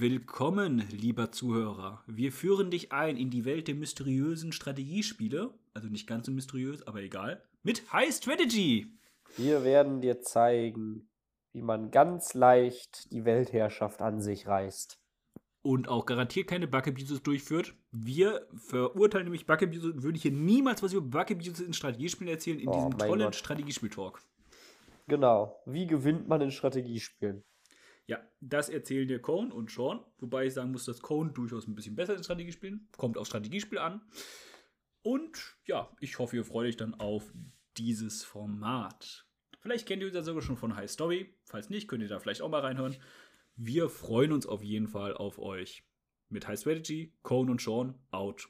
willkommen, lieber Zuhörer. Wir führen dich ein in die Welt der mysteriösen Strategiespiele. Also nicht ganz so mysteriös, aber egal. Mit High Strategy. Wir werden dir zeigen, wie man ganz leicht die Weltherrschaft an sich reißt. Und auch garantiert keine Bug-Abuses durchführt. Wir verurteilen nämlich Bug-Abuses und würden hier niemals was über Bug-Abuses in Strategiespielen erzählen, in Oh, diesem tollen. Strategiespiel-Talk. Genau. Wie gewinnt man in Strategiespielen? Ja, das erzählen dir Cone und Sean. Wobei ich sagen muss, dass Cone durchaus ein bisschen besser in Strategiespielen. Kommt auf Strategiespiel an. Und ja, ich hoffe, ihr freut euch dann auf dieses Format. Vielleicht kennt ihr uns ja sogar schon von High Story. Falls nicht, könnt ihr da vielleicht auch mal reinhören. Wir freuen uns auf jeden Fall auf euch. Mit High Strategy, Cone und Sean out.